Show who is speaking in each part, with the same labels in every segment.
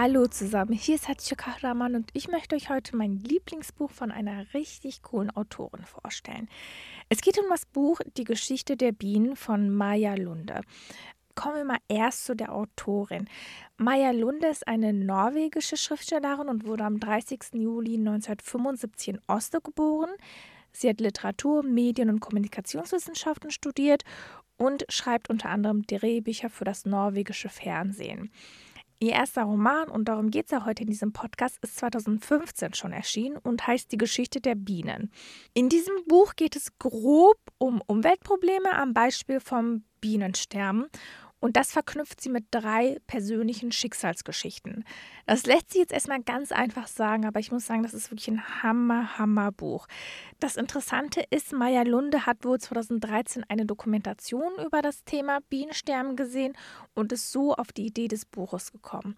Speaker 1: Hallo zusammen, hier ist Hatje Kahraman und ich möchte euch heute mein Lieblingsbuch von einer richtig coolen Autorin vorstellen. Es geht um das Buch Die Geschichte der Bienen von Maya Lunde. Kommen wir mal erst zu der Autorin. Maya Lunde ist eine norwegische Schriftstellerin und wurde am 30. Juli 1975 in Oslo geboren. Sie hat Literatur, Medien- und Kommunikationswissenschaften studiert und schreibt unter anderem Drehbücher für das norwegische Fernsehen. Ihr erster Roman, und darum geht es ja heute in diesem Podcast, ist 2015 schon erschienen und heißt Die Geschichte der Bienen. In diesem Buch geht es grob um Umweltprobleme am Beispiel vom Bienensterben und das verknüpft sie mit drei persönlichen Schicksalsgeschichten. Das lässt sich jetzt erstmal ganz einfach sagen, aber ich muss sagen, das ist wirklich ein Hammer, Hammer Buch. Das Interessante ist, Maya Lunde hat wohl 2013 eine Dokumentation über das Thema Bienensterben gesehen und ist so auf die Idee des Buches gekommen.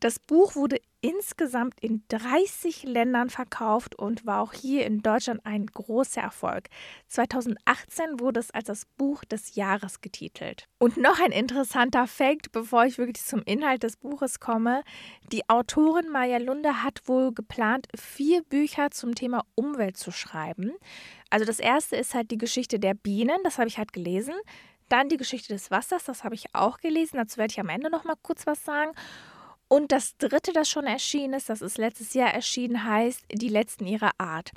Speaker 1: Das Buch wurde insgesamt in 30 Ländern verkauft und war auch hier in Deutschland ein großer Erfolg. 2018 wurde es als das Buch des Jahres getitelt. Und noch ein interessanter Fakt, bevor ich wirklich zum Inhalt des Buches komme. Die Autorin Maya Lunde hat wohl geplant, vier Bücher zum Thema Umwelt zu schreiben. Also das erste ist halt die Geschichte der Bienen, das habe ich halt gelesen. Dann die Geschichte des Wassers, das habe ich auch gelesen. Dazu werde ich am Ende noch mal kurz was sagen. Und das dritte, das schon erschienen ist, das ist letztes Jahr erschienen, heißt Die letzten ihrer Art.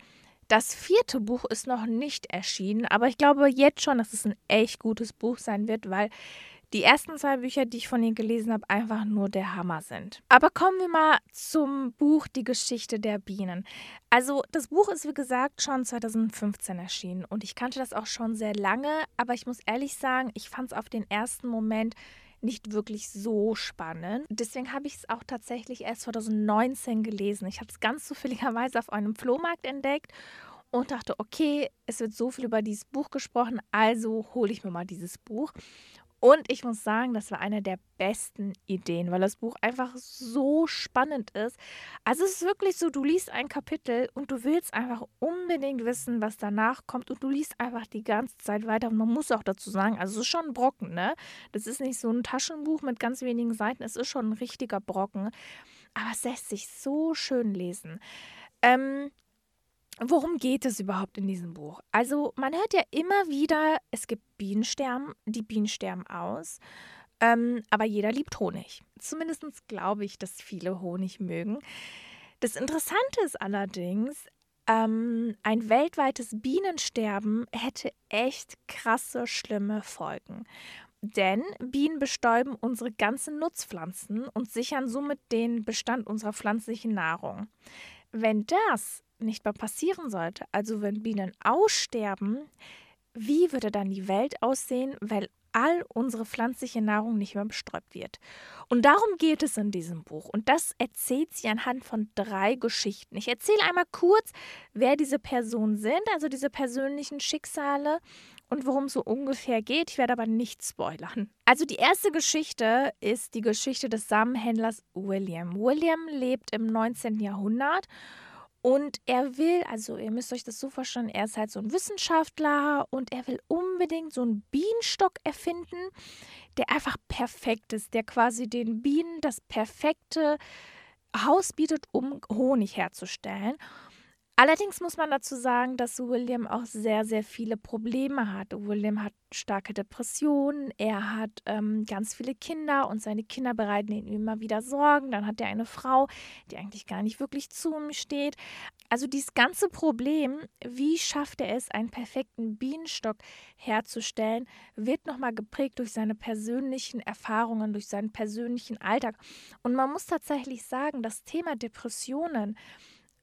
Speaker 1: Das vierte Buch ist noch nicht erschienen, aber ich glaube jetzt schon, dass es ein echt gutes Buch sein wird, weil die ersten zwei Bücher, die ich von ihr gelesen habe, einfach nur der Hammer sind. Aber kommen wir mal zum Buch Die Geschichte der Bienen. Also das Buch ist wie gesagt schon 2015 erschienen und ich kannte das auch schon sehr lange, aber ich muss ehrlich sagen, ich fand es auf den ersten Moment nicht wirklich so spannend. Deswegen habe ich es auch tatsächlich erst 2019 gelesen. Ich habe es ganz zufälligerweise auf einem Flohmarkt entdeckt und dachte, okay, es wird so viel über dieses Buch gesprochen, also hole ich mir mal dieses Buch. Und ich muss sagen, das war eine der besten Ideen, weil das Buch einfach so spannend ist. Also es ist wirklich so, du liest ein Kapitel und du willst einfach unbedingt wissen, was danach kommt und du liest einfach die ganze Zeit weiter. Und man muss auch dazu sagen, also es ist schon ein Brocken, ne? Das ist nicht so ein Taschenbuch mit ganz wenigen Seiten, es ist schon ein richtiger Brocken. Aber es lässt sich so schön lesen. Ähm, Worum geht es überhaupt in diesem Buch? Also man hört ja immer wieder, es gibt Bienensterben, die Bienen sterben aus, ähm, aber jeder liebt Honig. Zumindest glaube ich, dass viele Honig mögen. Das Interessante ist allerdings, ähm, ein weltweites Bienensterben hätte echt krasse, schlimme Folgen. Denn Bienen bestäuben unsere ganzen Nutzpflanzen und sichern somit den Bestand unserer pflanzlichen Nahrung. Wenn das nicht mehr passieren sollte, also wenn Bienen aussterben, wie würde dann die Welt aussehen, weil all unsere pflanzliche Nahrung nicht mehr bestäubt wird. Und darum geht es in diesem Buch. Und das erzählt sie anhand von drei Geschichten. Ich erzähle einmal kurz, wer diese Personen sind, also diese persönlichen Schicksale und worum es so ungefähr geht. Ich werde aber nicht spoilern. Also die erste Geschichte ist die Geschichte des Samenhändlers William. William lebt im 19. Jahrhundert und er will, also ihr müsst euch das so vorstellen, er ist halt so ein Wissenschaftler und er will unbedingt so einen Bienenstock erfinden, der einfach perfekt ist, der quasi den Bienen das perfekte Haus bietet, um Honig herzustellen. Allerdings muss man dazu sagen, dass William auch sehr, sehr viele Probleme hat. William hat starke Depressionen, er hat ähm, ganz viele Kinder und seine Kinder bereiten ihm immer wieder Sorgen. Dann hat er eine Frau, die eigentlich gar nicht wirklich zu ihm steht. Also dieses ganze Problem, wie schafft er es, einen perfekten Bienenstock herzustellen, wird nochmal geprägt durch seine persönlichen Erfahrungen, durch seinen persönlichen Alltag. Und man muss tatsächlich sagen, das Thema Depressionen,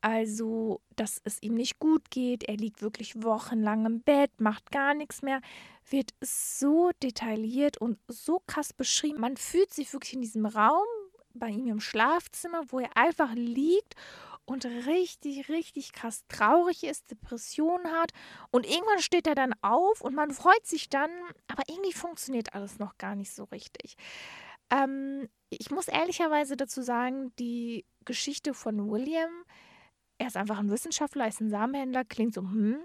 Speaker 1: also, dass es ihm nicht gut geht, er liegt wirklich wochenlang im Bett, macht gar nichts mehr, wird so detailliert und so krass beschrieben. Man fühlt sich wirklich in diesem Raum bei ihm im Schlafzimmer, wo er einfach liegt und richtig, richtig krass traurig ist, Depressionen hat. Und irgendwann steht er dann auf und man freut sich dann, aber irgendwie funktioniert alles noch gar nicht so richtig. Ähm, ich muss ehrlicherweise dazu sagen, die Geschichte von William er ist einfach ein Wissenschaftler, ist ein Samenhändler, klingt so, hm.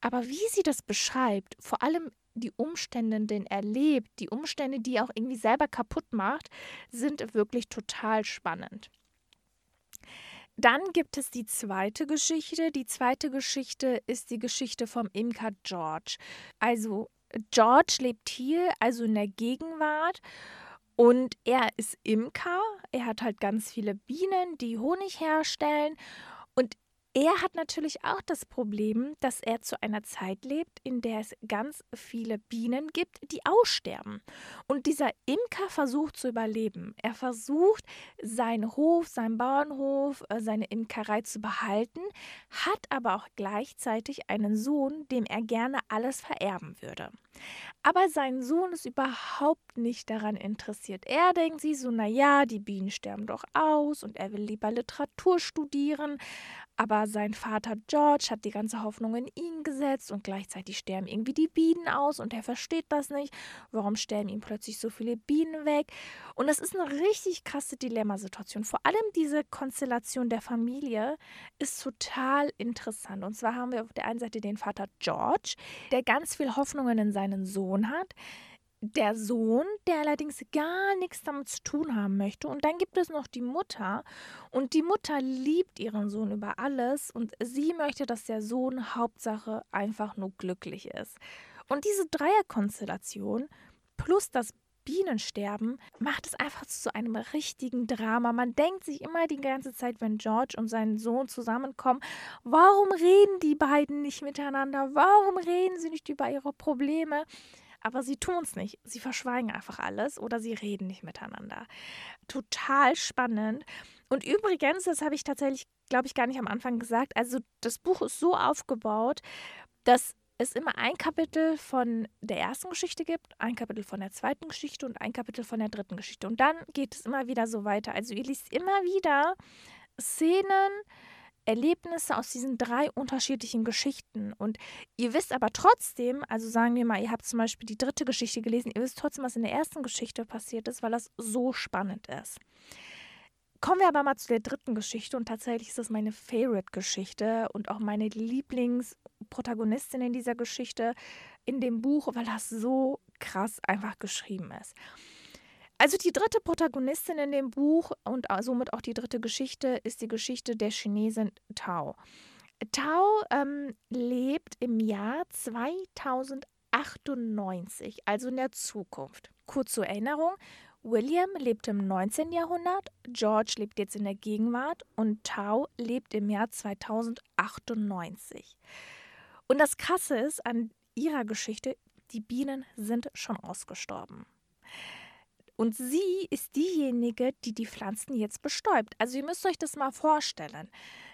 Speaker 1: Aber wie sie das beschreibt, vor allem die Umstände, in denen er lebt, die Umstände, die er auch irgendwie selber kaputt macht, sind wirklich total spannend. Dann gibt es die zweite Geschichte. Die zweite Geschichte ist die Geschichte vom Imker George. Also George lebt hier, also in der Gegenwart. Und er ist Imker. Er hat halt ganz viele Bienen, die Honig herstellen. Er hat natürlich auch das Problem, dass er zu einer Zeit lebt, in der es ganz viele Bienen gibt, die aussterben. Und dieser Imker versucht zu überleben. Er versucht, seinen Hof, seinen Bauernhof, äh, seine Imkerei zu behalten, hat aber auch gleichzeitig einen Sohn, dem er gerne alles vererben würde. Aber sein Sohn ist überhaupt nicht daran interessiert. Er denkt sich so, naja, die Bienen sterben doch aus und er will lieber Literatur studieren. Aber sein Vater George hat die ganze Hoffnung in ihn gesetzt und gleichzeitig sterben irgendwie die Bienen aus und er versteht das nicht. Warum sterben ihm plötzlich so viele Bienen weg? Und das ist eine richtig krasse Dilemmasituation. Vor allem diese Konstellation der Familie ist total interessant. Und zwar haben wir auf der einen Seite den Vater George, der ganz viel Hoffnungen in seinen Sohn hat der Sohn, der allerdings gar nichts damit zu tun haben möchte. Und dann gibt es noch die Mutter. Und die Mutter liebt ihren Sohn über alles. Und sie möchte, dass der Sohn Hauptsache einfach nur glücklich ist. Und diese Dreierkonstellation plus das Bienensterben macht es einfach zu einem richtigen Drama. Man denkt sich immer die ganze Zeit, wenn George und sein Sohn zusammenkommen, warum reden die beiden nicht miteinander? Warum reden sie nicht über ihre Probleme? aber sie tun es nicht. Sie verschweigen einfach alles oder sie reden nicht miteinander. Total spannend. Und übrigens, das habe ich tatsächlich, glaube ich, gar nicht am Anfang gesagt. Also das Buch ist so aufgebaut, dass es immer ein Kapitel von der ersten Geschichte gibt, ein Kapitel von der zweiten Geschichte und ein Kapitel von der dritten Geschichte. Und dann geht es immer wieder so weiter. Also ihr liest immer wieder Szenen, Erlebnisse aus diesen drei unterschiedlichen Geschichten. Und ihr wisst aber trotzdem, also sagen wir mal, ihr habt zum Beispiel die dritte Geschichte gelesen, ihr wisst trotzdem, was in der ersten Geschichte passiert ist, weil das so spannend ist. Kommen wir aber mal zu der dritten Geschichte und tatsächlich ist das meine Favorite-Geschichte und auch meine Lieblingsprotagonistin in dieser Geschichte in dem Buch, weil das so krass einfach geschrieben ist. Also die dritte Protagonistin in dem Buch und somit auch die dritte Geschichte ist die Geschichte der Chinesin Tao. Tao ähm, lebt im Jahr 2098, also in der Zukunft. Kurz zur Erinnerung, William lebt im 19. Jahrhundert, George lebt jetzt in der Gegenwart und Tao lebt im Jahr 2098. Und das Krasse ist an ihrer Geschichte, die Bienen sind schon ausgestorben. Und sie ist diejenige, die die Pflanzen jetzt bestäubt. Also ihr müsst euch das mal vorstellen.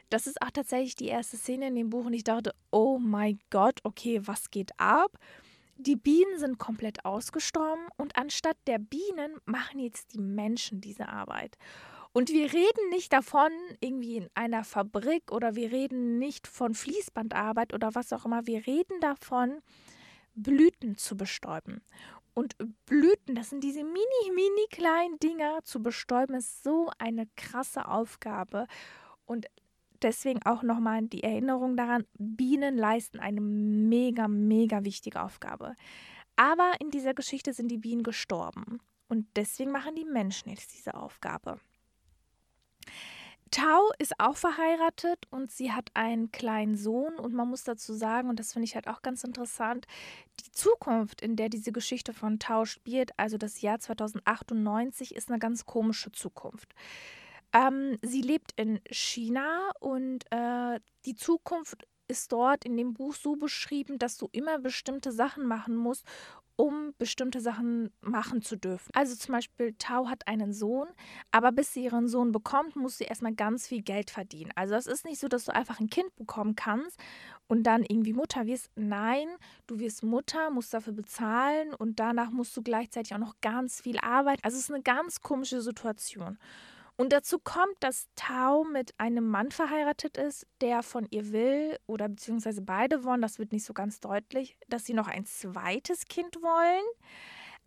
Speaker 1: Das ist auch tatsächlich die erste Szene in dem Buch und ich dachte, oh mein Gott, okay, was geht ab? Die Bienen sind komplett ausgestorben und anstatt der Bienen machen jetzt die Menschen diese Arbeit. Und wir reden nicht davon, irgendwie in einer Fabrik oder wir reden nicht von Fließbandarbeit oder was auch immer. Wir reden davon, Blüten zu bestäuben. Und Blüten, das sind diese mini, mini kleinen Dinger zu bestäuben, ist so eine krasse Aufgabe. Und deswegen auch nochmal die Erinnerung daran, Bienen leisten eine mega, mega wichtige Aufgabe. Aber in dieser Geschichte sind die Bienen gestorben. Und deswegen machen die Menschen jetzt diese Aufgabe. Tau ist auch verheiratet und sie hat einen kleinen Sohn. Und man muss dazu sagen, und das finde ich halt auch ganz interessant, die Zukunft, in der diese Geschichte von Tau spielt, also das Jahr 2098, ist eine ganz komische Zukunft. Ähm, sie lebt in China und äh, die Zukunft ist dort in dem Buch so beschrieben, dass du immer bestimmte Sachen machen musst, um bestimmte Sachen machen zu dürfen. Also zum Beispiel, Tau hat einen Sohn, aber bis sie ihren Sohn bekommt, muss sie erstmal ganz viel Geld verdienen. Also es ist nicht so, dass du einfach ein Kind bekommen kannst und dann irgendwie Mutter wirst. Nein, du wirst Mutter, musst dafür bezahlen und danach musst du gleichzeitig auch noch ganz viel arbeiten. Also es ist eine ganz komische Situation. Und dazu kommt, dass Tau mit einem Mann verheiratet ist, der von ihr will, oder beziehungsweise beide wollen, das wird nicht so ganz deutlich, dass sie noch ein zweites Kind wollen.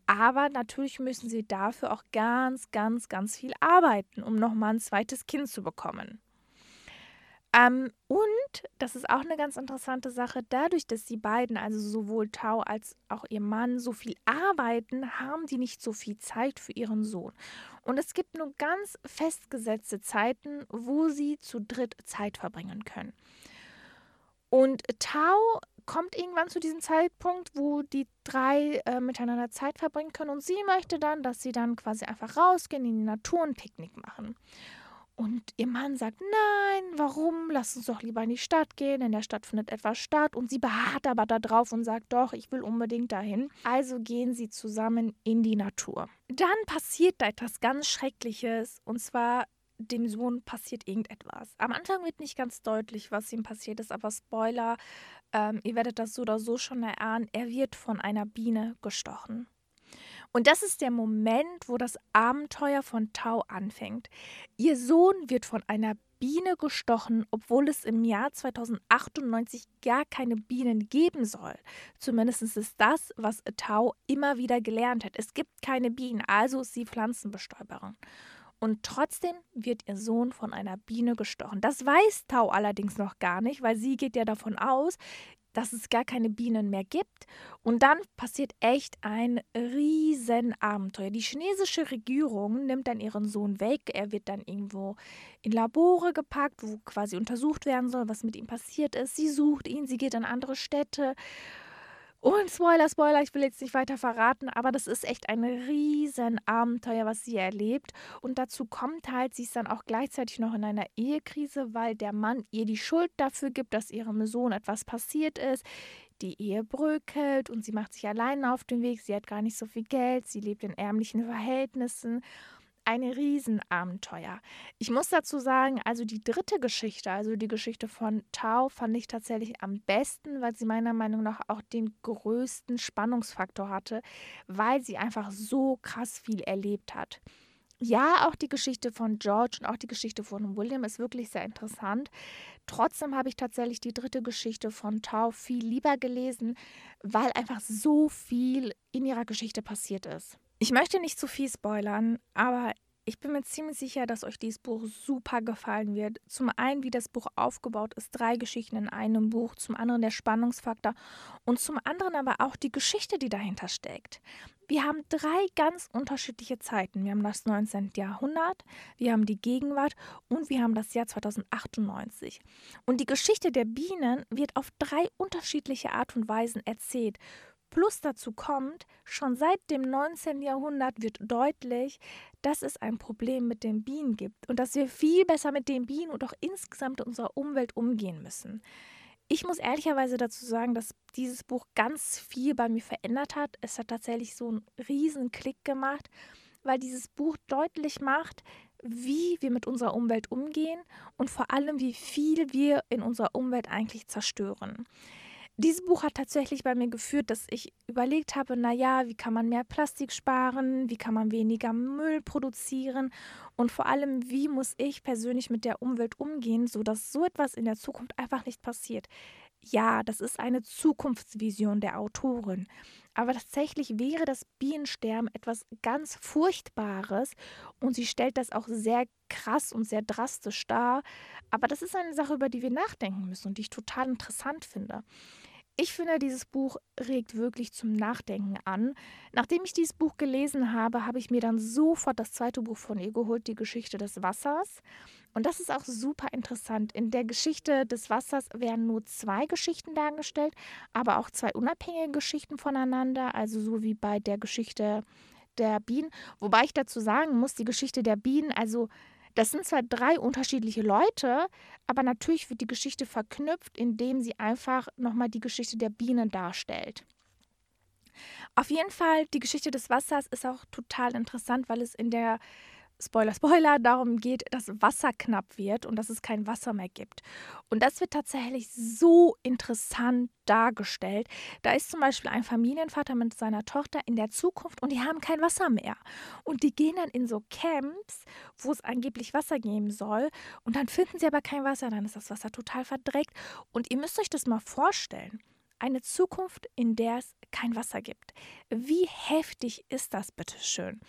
Speaker 1: Aber natürlich müssen sie dafür auch ganz, ganz, ganz viel arbeiten, um nochmal ein zweites Kind zu bekommen. Ähm, und das ist auch eine ganz interessante Sache, dadurch, dass die beiden, also sowohl Tau als auch ihr Mann, so viel arbeiten, haben die nicht so viel Zeit für ihren Sohn. Und es gibt nur ganz festgesetzte Zeiten, wo sie zu dritt Zeit verbringen können. Und Tau kommt irgendwann zu diesem Zeitpunkt, wo die drei äh, miteinander Zeit verbringen können und sie möchte dann, dass sie dann quasi einfach rausgehen in die Natur und Picknick machen. Und ihr Mann sagt, nein, warum? Lass uns doch lieber in die Stadt gehen. In der Stadt findet etwas statt. Und sie beharrt aber darauf und sagt, doch, ich will unbedingt dahin. Also gehen sie zusammen in die Natur. Dann passiert da etwas ganz Schreckliches. Und zwar dem Sohn passiert irgendetwas. Am Anfang wird nicht ganz deutlich, was ihm passiert ist, aber Spoiler, ähm, ihr werdet das so oder so schon erahnen, er wird von einer Biene gestochen. Und das ist der Moment, wo das Abenteuer von Tau anfängt. Ihr Sohn wird von einer Biene gestochen, obwohl es im Jahr 2098 gar keine Bienen geben soll. Zumindest ist das, was Tau immer wieder gelernt hat. Es gibt keine Bienen, also ist sie Pflanzenbestäuberin. Und trotzdem wird ihr Sohn von einer Biene gestochen. Das weiß Tau allerdings noch gar nicht, weil sie geht ja davon aus, dass es gar keine Bienen mehr gibt. Und dann passiert echt ein Riesenabenteuer. Die chinesische Regierung nimmt dann ihren Sohn weg. Er wird dann irgendwo in Labore gepackt, wo quasi untersucht werden soll, was mit ihm passiert ist. Sie sucht ihn, sie geht an andere Städte. Und Spoiler, Spoiler, ich will jetzt nicht weiter verraten, aber das ist echt ein riesen Abenteuer, was sie erlebt. Und dazu kommt halt, sie ist dann auch gleichzeitig noch in einer Ehekrise, weil der Mann ihr die Schuld dafür gibt, dass ihrem Sohn etwas passiert ist. Die Ehe bröckelt und sie macht sich alleine auf den Weg. Sie hat gar nicht so viel Geld, sie lebt in ärmlichen Verhältnissen ein Riesenabenteuer. Ich muss dazu sagen, also die dritte Geschichte, also die Geschichte von Tao, fand ich tatsächlich am besten, weil sie meiner Meinung nach auch den größten Spannungsfaktor hatte, weil sie einfach so krass viel erlebt hat. Ja, auch die Geschichte von George und auch die Geschichte von William ist wirklich sehr interessant. Trotzdem habe ich tatsächlich die dritte Geschichte von Tao viel lieber gelesen, weil einfach so viel in ihrer Geschichte passiert ist. Ich möchte nicht zu viel spoilern, aber ich bin mir ziemlich sicher, dass euch dieses Buch super gefallen wird. Zum einen, wie das Buch aufgebaut ist, drei Geschichten in einem Buch, zum anderen der Spannungsfaktor und zum anderen aber auch die Geschichte, die dahinter steckt. Wir haben drei ganz unterschiedliche Zeiten. Wir haben das 19. Jahrhundert, wir haben die Gegenwart und wir haben das Jahr 2098. Und die Geschichte der Bienen wird auf drei unterschiedliche Art und Weisen erzählt. Plus dazu kommt, schon seit dem 19. Jahrhundert wird deutlich, dass es ein Problem mit den Bienen gibt und dass wir viel besser mit den Bienen und auch insgesamt in unserer Umwelt umgehen müssen. Ich muss ehrlicherweise dazu sagen, dass dieses Buch ganz viel bei mir verändert hat. Es hat tatsächlich so einen riesen Klick gemacht, weil dieses Buch deutlich macht, wie wir mit unserer Umwelt umgehen und vor allem, wie viel wir in unserer Umwelt eigentlich zerstören. Dieses Buch hat tatsächlich bei mir geführt, dass ich überlegt habe, naja, wie kann man mehr Plastik sparen, wie kann man weniger Müll produzieren und vor allem, wie muss ich persönlich mit der Umwelt umgehen, sodass so etwas in der Zukunft einfach nicht passiert. Ja, das ist eine Zukunftsvision der Autorin. Aber tatsächlich wäre das Bienensterben etwas ganz Furchtbares und sie stellt das auch sehr krass und sehr drastisch dar. Aber das ist eine Sache, über die wir nachdenken müssen und die ich total interessant finde. Ich finde, dieses Buch regt wirklich zum Nachdenken an. Nachdem ich dieses Buch gelesen habe, habe ich mir dann sofort das zweite Buch von ihr geholt, die Geschichte des Wassers. Und das ist auch super interessant. In der Geschichte des Wassers werden nur zwei Geschichten dargestellt, aber auch zwei unabhängige Geschichten voneinander, also so wie bei der Geschichte der Bienen. Wobei ich dazu sagen muss, die Geschichte der Bienen, also das sind zwar drei unterschiedliche Leute, aber natürlich wird die Geschichte verknüpft, indem sie einfach nochmal die Geschichte der Bienen darstellt. Auf jeden Fall, die Geschichte des Wassers ist auch total interessant, weil es in der Spoiler, Spoiler, darum geht, dass Wasser knapp wird und dass es kein Wasser mehr gibt. Und das wird tatsächlich so interessant dargestellt. Da ist zum Beispiel ein Familienvater mit seiner Tochter in der Zukunft und die haben kein Wasser mehr. Und die gehen dann in so Camps, wo es angeblich Wasser geben soll. Und dann finden sie aber kein Wasser, dann ist das Wasser total verdreckt. Und ihr müsst euch das mal vorstellen. Eine Zukunft, in der es kein Wasser gibt. Wie heftig ist das bitte schön?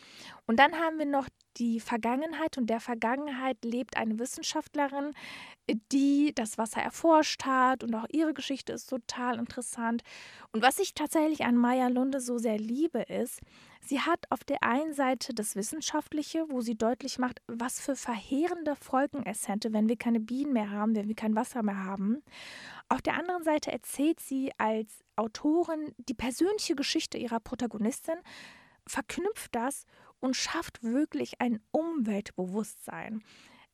Speaker 1: Und dann haben wir noch die Vergangenheit und der Vergangenheit lebt eine Wissenschaftlerin, die das Wasser erforscht hat und auch ihre Geschichte ist total interessant. Und was ich tatsächlich an Maya Lunde so sehr liebe, ist, sie hat auf der einen Seite das Wissenschaftliche, wo sie deutlich macht, was für verheerende Folgen es hätte, wenn wir keine Bienen mehr haben, wenn wir kein Wasser mehr haben. Auf der anderen Seite erzählt sie als Autorin die persönliche Geschichte ihrer Protagonistin, verknüpft das und schafft wirklich ein Umweltbewusstsein.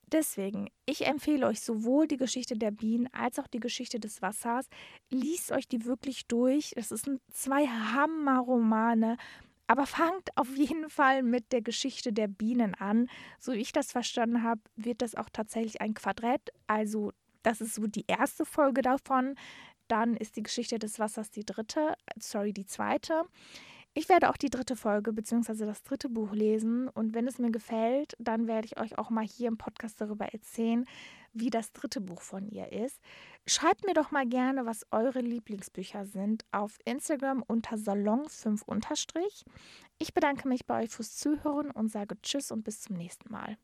Speaker 1: Deswegen, ich empfehle euch sowohl die Geschichte der Bienen als auch die Geschichte des Wassers. Liest euch die wirklich durch. Es sind zwei Hammerromane. Aber fangt auf jeden Fall mit der Geschichte der Bienen an. So wie ich das verstanden habe, wird das auch tatsächlich ein Quadrett. Also, das ist so die erste Folge davon. Dann ist die Geschichte des Wassers die dritte, sorry, die zweite. Ich werde auch die dritte Folge bzw. das dritte Buch lesen und wenn es mir gefällt, dann werde ich euch auch mal hier im Podcast darüber erzählen, wie das dritte Buch von ihr ist. Schreibt mir doch mal gerne, was eure Lieblingsbücher sind auf Instagram unter Salon5 Ich bedanke mich bei euch fürs Zuhören und sage Tschüss und bis zum nächsten Mal.